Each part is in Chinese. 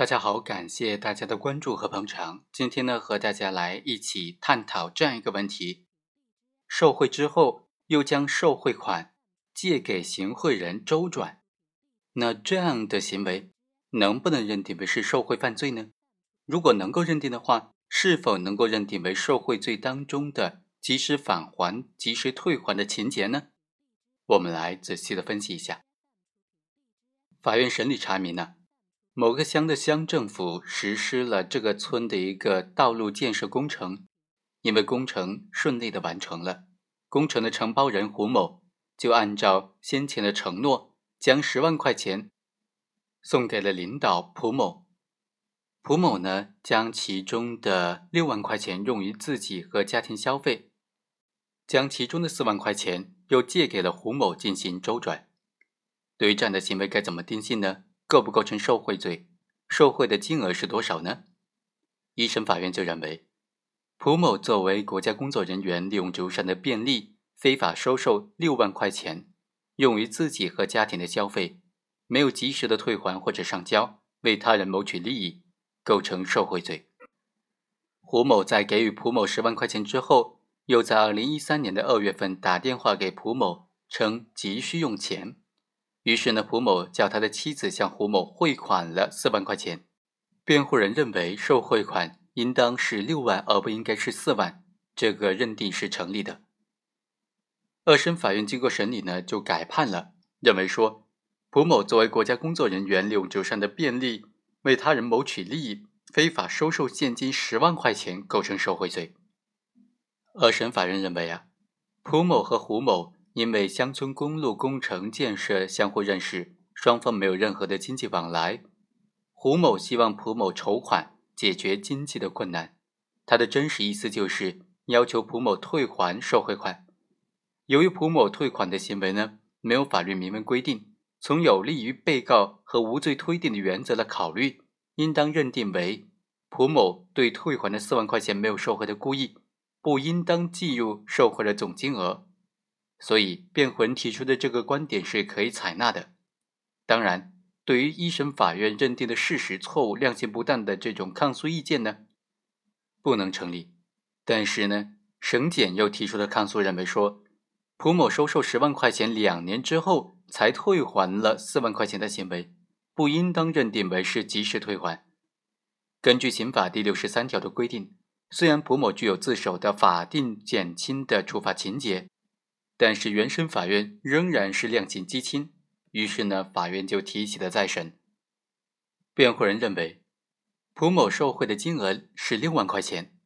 大家好，感谢大家的关注和捧场。今天呢，和大家来一起探讨这样一个问题：受贿之后又将受贿款借给行贿人周转，那这样的行为能不能认定为是受贿犯罪呢？如果能够认定的话，是否能够认定为受贿罪当中的及时返还、及时退还的情节呢？我们来仔细的分析一下。法院审理查明呢。某个乡的乡政府实施了这个村的一个道路建设工程，因为工程顺利的完成了，工程的承包人胡某就按照先前的承诺，将十万块钱送给了领导蒲某。蒲某呢，将其中的六万块钱用于自己和家庭消费，将其中的四万块钱又借给了胡某进行周转。对于这样的行为，该怎么定性呢？构不构成受贿罪？受贿的金额是多少呢？一审法院就认为，蒲某作为国家工作人员，利用职务上的便利，非法收受六万块钱，用于自己和家庭的消费，没有及时的退还或者上交，为他人谋取利益，构成受贿罪。胡某在给予蒲某十万块钱之后，又在二零一三年的二月份打电话给蒲某，称急需用钱。于是呢，蒲某叫他的妻子向胡某汇款了四万块钱。辩护人认为，受贿款应当是六万，而不应该是四万，这个认定是成立的。二审法院经过审理呢，就改判了，认为说，蒲某作为国家工作人员，利用职务上的便利，为他人谋取利益，非法收受现金十万块钱，构成受贿罪。二审法院认为啊，蒲某和胡某。因为乡村公路工程建设相互认识，双方没有任何的经济往来。胡某希望蒲某筹款解决经济的困难，他的真实意思就是要求蒲某退还受贿款。由于蒲某退款的行为呢没有法律明文规定，从有利于被告和无罪推定的原则来考虑，应当认定为蒲某对退还的四万块钱没有受贿的故意，不应当计入受贿的总金额。所以，辩护人提出的这个观点是可以采纳的。当然，对于一审法院认定的事实错误、量刑不当的这种抗诉意见呢，不能成立。但是呢，省检又提出了抗诉，认为说，蒲某收受十万块钱两年之后才退还了四万块钱的行为，不应当认定为是及时退还。根据刑法第六十三条的规定，虽然蒲某具有自首的法定减轻的处罚情节。但是原审法院仍然是量刑畸轻，于是呢，法院就提起了再审。辩护人认为，蒲某受贿的金额是六万块钱，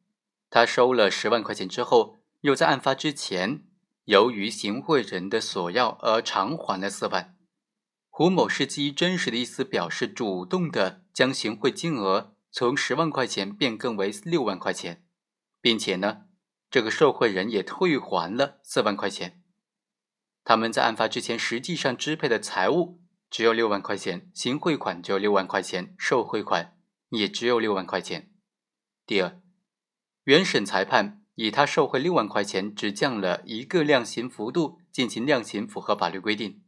他收了十万块钱之后，又在案发之前，由于行贿人的索要而偿还了四万。胡某是基于真实的意思表示，主动的将行贿金额从十万块钱变更为六万块钱，并且呢，这个受贿人也退还了四万块钱。他们在案发之前实际上支配的财物只有六万块钱，行贿款只有六万块钱，受贿款也只有六万块钱。第二，原审裁判以他受贿六万块钱，只降了一个量刑幅度进行量刑，符合法律规定。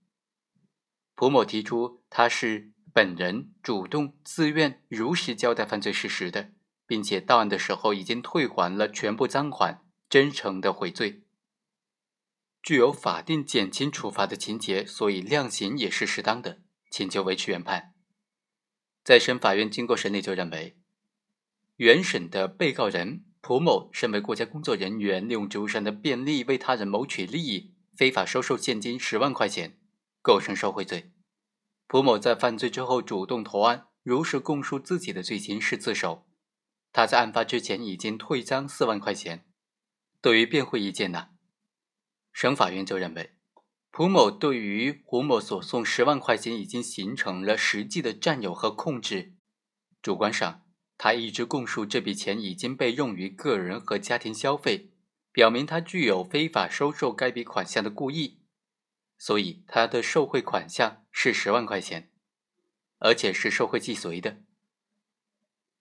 蒲某提出他是本人主动自愿如实交代犯罪事实的，并且到案的时候已经退还了全部赃款，真诚的悔罪。具有法定减轻处罚的情节，所以量刑也是适当的，请求维持原判。再审法院经过审理就认为，原审的被告人蒲某身为国家工作人员，利用职务上的便利为他人谋取利益，非法收受现金十万块钱，构成受贿罪。蒲某在犯罪之后主动投案，如实供述自己的罪行是自首。他在案发之前已经退赃四万块钱。对于辩护意见呢？省法院就认为，蒲某对于胡某所送十万块钱已经形成了实际的占有和控制。主观上，他一直供述这笔钱已经被用于个人和家庭消费，表明他具有非法收受该笔款项的故意。所以，他的受贿款项是十万块钱，而且是受贿既遂的。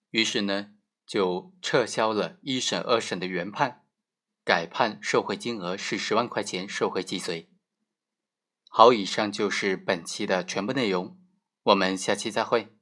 于是呢，就撤销了一审、二审的原判。改判受贿金额是十万块钱，受贿既遂。好，以上就是本期的全部内容，我们下期再会。